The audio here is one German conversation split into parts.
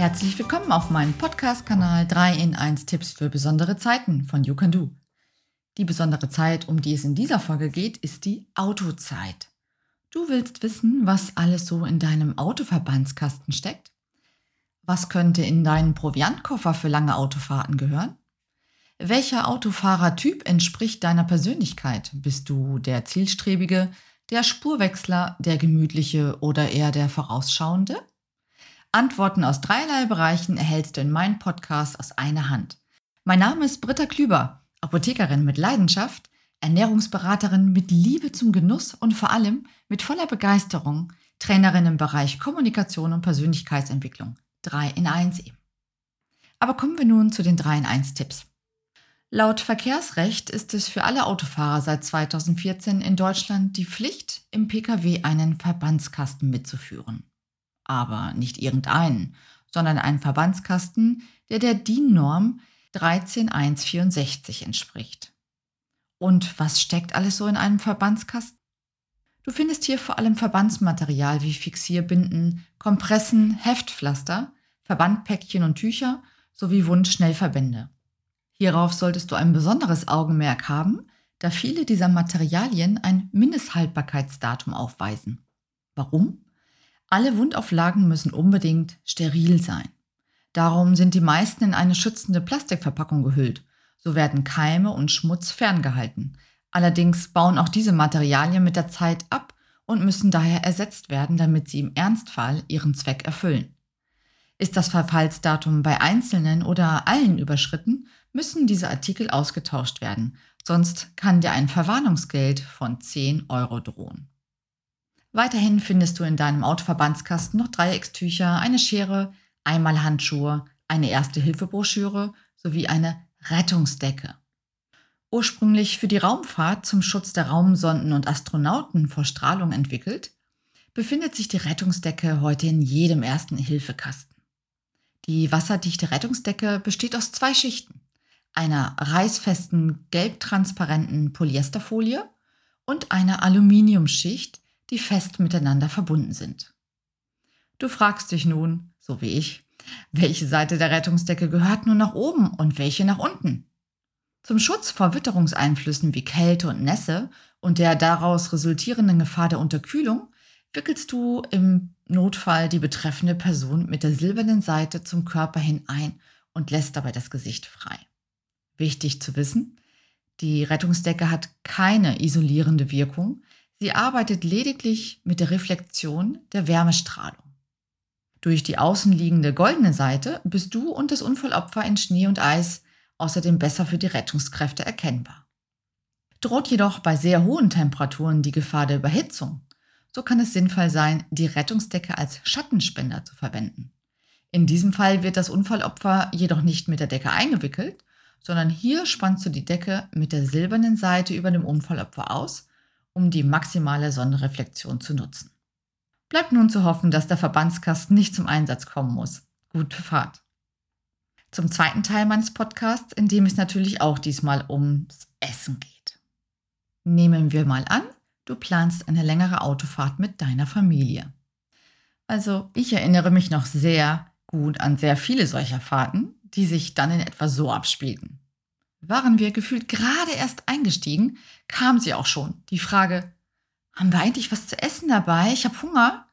Herzlich willkommen auf meinem Podcast-Kanal 3 in 1 Tipps für besondere Zeiten von You Can Do. Die besondere Zeit, um die es in dieser Folge geht, ist die Autozeit. Du willst wissen, was alles so in deinem Autoverbandskasten steckt? Was könnte in deinen Proviantkoffer für lange Autofahrten gehören? Welcher Autofahrertyp entspricht deiner Persönlichkeit? Bist du der Zielstrebige, der Spurwechsler, der Gemütliche oder eher der Vorausschauende? Antworten aus dreierlei Bereichen erhältst du in meinem Podcast aus einer Hand. Mein Name ist Britta Klüber, Apothekerin mit Leidenschaft, Ernährungsberaterin mit Liebe zum Genuss und vor allem mit voller Begeisterung, Trainerin im Bereich Kommunikation und Persönlichkeitsentwicklung. 3 in 1 eben. Aber kommen wir nun zu den 3 in 1 Tipps. Laut Verkehrsrecht ist es für alle Autofahrer seit 2014 in Deutschland die Pflicht, im Pkw einen Verbandskasten mitzuführen aber nicht irgendeinen, sondern einen Verbandskasten, der der DIN-Norm 13164 entspricht. Und was steckt alles so in einem Verbandskasten? Du findest hier vor allem Verbandsmaterial wie Fixierbinden, Kompressen, Heftpflaster, Verbandpäckchen und Tücher sowie Wundschnellverbände. Hierauf solltest du ein besonderes Augenmerk haben, da viele dieser Materialien ein Mindesthaltbarkeitsdatum aufweisen. Warum? Alle Wundauflagen müssen unbedingt steril sein. Darum sind die meisten in eine schützende Plastikverpackung gehüllt. So werden Keime und Schmutz ferngehalten. Allerdings bauen auch diese Materialien mit der Zeit ab und müssen daher ersetzt werden, damit sie im Ernstfall ihren Zweck erfüllen. Ist das Verfallsdatum bei einzelnen oder allen überschritten, müssen diese Artikel ausgetauscht werden, sonst kann dir ein Verwarnungsgeld von 10 Euro drohen. Weiterhin findest du in deinem Autoverbandskasten noch Dreieckstücher, eine Schere, einmal Handschuhe, eine Erste-Hilfe-Broschüre sowie eine Rettungsdecke. Ursprünglich für die Raumfahrt zum Schutz der Raumsonden und Astronauten vor Strahlung entwickelt, befindet sich die Rettungsdecke heute in jedem ersten Hilfekasten. Die wasserdichte Rettungsdecke besteht aus zwei Schichten, einer reißfesten gelbtransparenten Polyesterfolie und einer Aluminiumschicht, die fest miteinander verbunden sind. Du fragst dich nun, so wie ich, welche Seite der Rettungsdecke gehört nun nach oben und welche nach unten? Zum Schutz vor Witterungseinflüssen wie Kälte und Nässe und der daraus resultierenden Gefahr der Unterkühlung wickelst du im Notfall die betreffende Person mit der silbernen Seite zum Körper hin ein und lässt dabei das Gesicht frei. Wichtig zu wissen, die Rettungsdecke hat keine isolierende Wirkung, Sie arbeitet lediglich mit der Reflexion der Wärmestrahlung. Durch die außenliegende goldene Seite bist du und das Unfallopfer in Schnee und Eis außerdem besser für die Rettungskräfte erkennbar. Droht jedoch bei sehr hohen Temperaturen die Gefahr der Überhitzung, so kann es sinnvoll sein, die Rettungsdecke als Schattenspender zu verwenden. In diesem Fall wird das Unfallopfer jedoch nicht mit der Decke eingewickelt, sondern hier spannst du die Decke mit der silbernen Seite über dem Unfallopfer aus um die maximale Sonnenreflexion zu nutzen. Bleibt nun zu hoffen, dass der Verbandskasten nicht zum Einsatz kommen muss. Gute Fahrt. Zum zweiten Teil meines Podcasts, in dem es natürlich auch diesmal ums Essen geht. Nehmen wir mal an, du planst eine längere Autofahrt mit deiner Familie. Also ich erinnere mich noch sehr gut an sehr viele solcher Fahrten, die sich dann in etwa so abspielten. Waren wir gefühlt gerade erst eingestiegen, kam sie auch schon. Die Frage, haben wir eigentlich was zu essen dabei? Ich habe Hunger.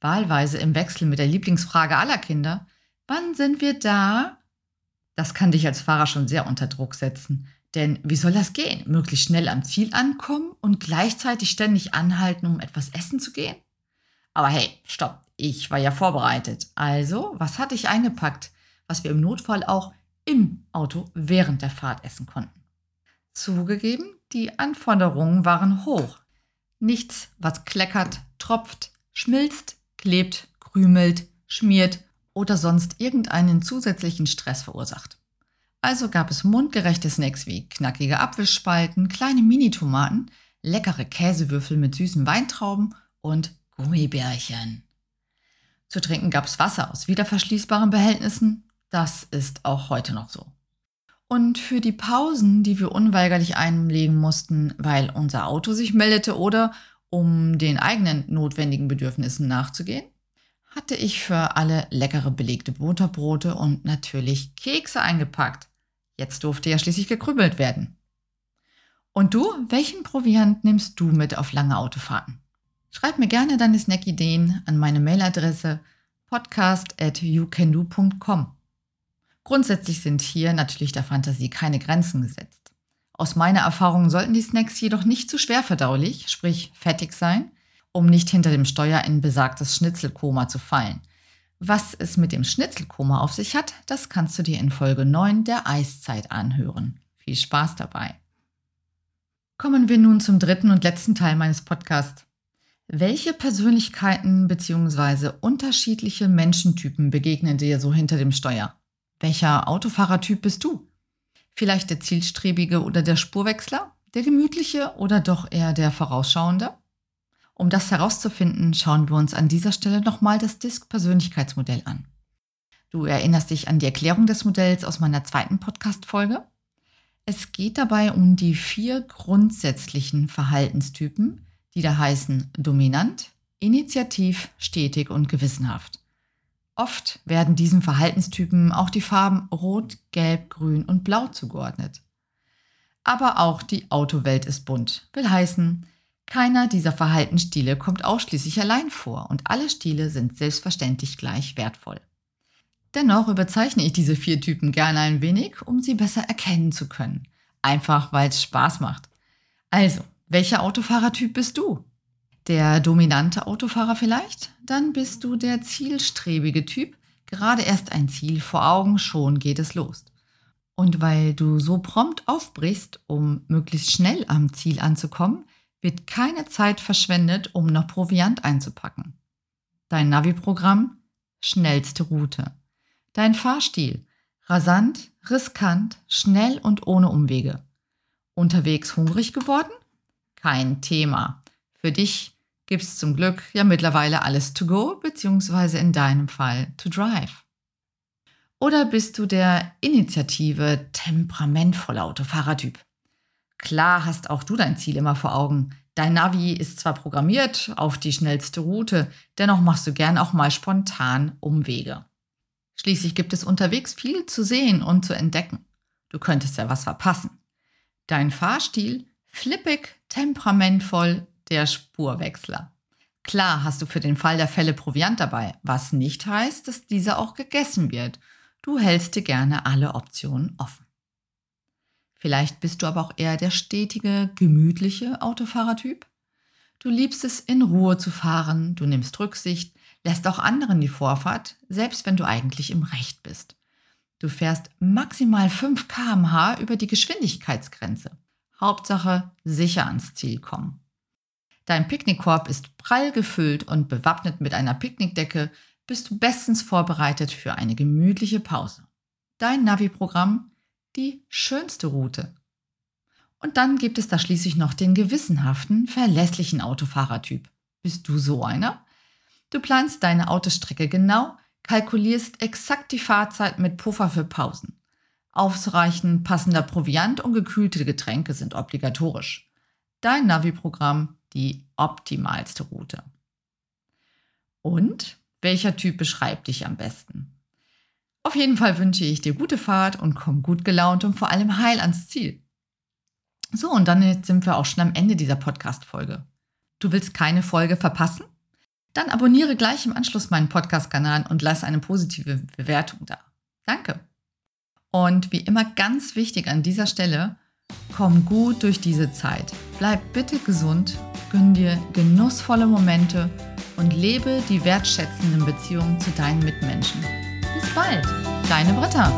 Wahlweise im Wechsel mit der Lieblingsfrage aller Kinder. Wann sind wir da? Das kann dich als Fahrer schon sehr unter Druck setzen. Denn wie soll das gehen? Möglichst schnell am Ziel ankommen und gleichzeitig ständig anhalten, um etwas essen zu gehen? Aber hey, stopp, ich war ja vorbereitet. Also, was hatte ich eingepackt, was wir im Notfall auch im Auto während der Fahrt essen konnten. Zugegeben, die Anforderungen waren hoch. Nichts, was kleckert, tropft, schmilzt, klebt, krümelt, schmiert oder sonst irgendeinen zusätzlichen Stress verursacht. Also gab es mundgerechte Snacks wie knackige Apfelspalten, kleine Minitomaten, leckere Käsewürfel mit süßen Weintrauben und Gummibärchen. Zu trinken gab es Wasser aus wiederverschließbaren Behältnissen, das ist auch heute noch so. Und für die Pausen, die wir unweigerlich einlegen mussten, weil unser Auto sich meldete oder um den eigenen notwendigen Bedürfnissen nachzugehen, hatte ich für alle leckere belegte Butterbrote und natürlich Kekse eingepackt. Jetzt durfte ja schließlich gekrümmelt werden. Und du, welchen Proviant nimmst du mit auf lange Autofahrten? Schreib mir gerne deine Snackideen an meine Mailadresse podcast at youcando.com. Grundsätzlich sind hier natürlich der Fantasie keine Grenzen gesetzt. Aus meiner Erfahrung sollten die Snacks jedoch nicht zu schwer verdaulich, sprich fettig sein, um nicht hinter dem Steuer in besagtes Schnitzelkoma zu fallen. Was es mit dem Schnitzelkoma auf sich hat, das kannst du dir in Folge 9 der Eiszeit anhören. Viel Spaß dabei. Kommen wir nun zum dritten und letzten Teil meines Podcasts. Welche Persönlichkeiten bzw. unterschiedliche Menschentypen begegnen dir so hinter dem Steuer? Welcher Autofahrertyp bist du? Vielleicht der zielstrebige oder der Spurwechsler? Der gemütliche oder doch eher der vorausschauende? Um das herauszufinden, schauen wir uns an dieser Stelle nochmal das DISC-Persönlichkeitsmodell an. Du erinnerst dich an die Erklärung des Modells aus meiner zweiten Podcast-Folge? Es geht dabei um die vier grundsätzlichen Verhaltenstypen, die da heißen dominant, initiativ, stetig und gewissenhaft. Oft werden diesen Verhaltenstypen auch die Farben Rot, Gelb, Grün und Blau zugeordnet. Aber auch die Autowelt ist bunt, will heißen, keiner dieser Verhaltensstile kommt ausschließlich allein vor und alle Stile sind selbstverständlich gleich wertvoll. Dennoch überzeichne ich diese vier Typen gerne ein wenig, um sie besser erkennen zu können. Einfach weil es Spaß macht. Also, welcher Autofahrertyp bist du? Der dominante Autofahrer vielleicht? Dann bist du der zielstrebige Typ. Gerade erst ein Ziel vor Augen, schon geht es los. Und weil du so prompt aufbrichst, um möglichst schnell am Ziel anzukommen, wird keine Zeit verschwendet, um noch Proviant einzupacken. Dein Navi-Programm? Schnellste Route. Dein Fahrstil? Rasant, riskant, schnell und ohne Umwege. Unterwegs hungrig geworden? kein Thema. Für dich gibt es zum Glück ja mittlerweile alles to go, beziehungsweise in deinem Fall to drive. Oder bist du der Initiative temperamentvolle Autofahrertyp? Klar hast auch du dein Ziel immer vor Augen. Dein Navi ist zwar programmiert auf die schnellste Route, dennoch machst du gern auch mal spontan Umwege. Schließlich gibt es unterwegs viel zu sehen und zu entdecken. Du könntest ja was verpassen. Dein Fahrstil Flippig, temperamentvoll, der Spurwechsler. Klar hast du für den Fall der Fälle Proviant dabei, was nicht heißt, dass dieser auch gegessen wird. Du hältst dir gerne alle Optionen offen. Vielleicht bist du aber auch eher der stetige, gemütliche Autofahrertyp. Du liebst es, in Ruhe zu fahren, du nimmst Rücksicht, lässt auch anderen die Vorfahrt, selbst wenn du eigentlich im Recht bist. Du fährst maximal 5 km/h über die Geschwindigkeitsgrenze. Hauptsache sicher ans Ziel kommen. Dein Picknickkorb ist prall gefüllt und bewappnet mit einer Picknickdecke bist du bestens vorbereitet für eine gemütliche Pause. Dein Navi-Programm die schönste Route. Und dann gibt es da schließlich noch den gewissenhaften, verlässlichen Autofahrertyp. Bist du so einer? Du planst deine Autostrecke genau, kalkulierst exakt die Fahrzeit mit Puffer für Pausen. Ausreichend passender Proviant und gekühlte Getränke sind obligatorisch. Dein Navi-Programm die optimalste Route. Und welcher Typ beschreibt dich am besten? Auf jeden Fall wünsche ich dir gute Fahrt und komm gut gelaunt und vor allem heil ans Ziel. So, und dann sind wir auch schon am Ende dieser Podcast-Folge. Du willst keine Folge verpassen? Dann abonniere gleich im Anschluss meinen Podcast-Kanal und lass eine positive Bewertung da. Danke. Und wie immer ganz wichtig an dieser Stelle, komm gut durch diese Zeit. Bleib bitte gesund, gönn dir genussvolle Momente und lebe die wertschätzenden Beziehungen zu deinen Mitmenschen. Bis bald, deine Britta.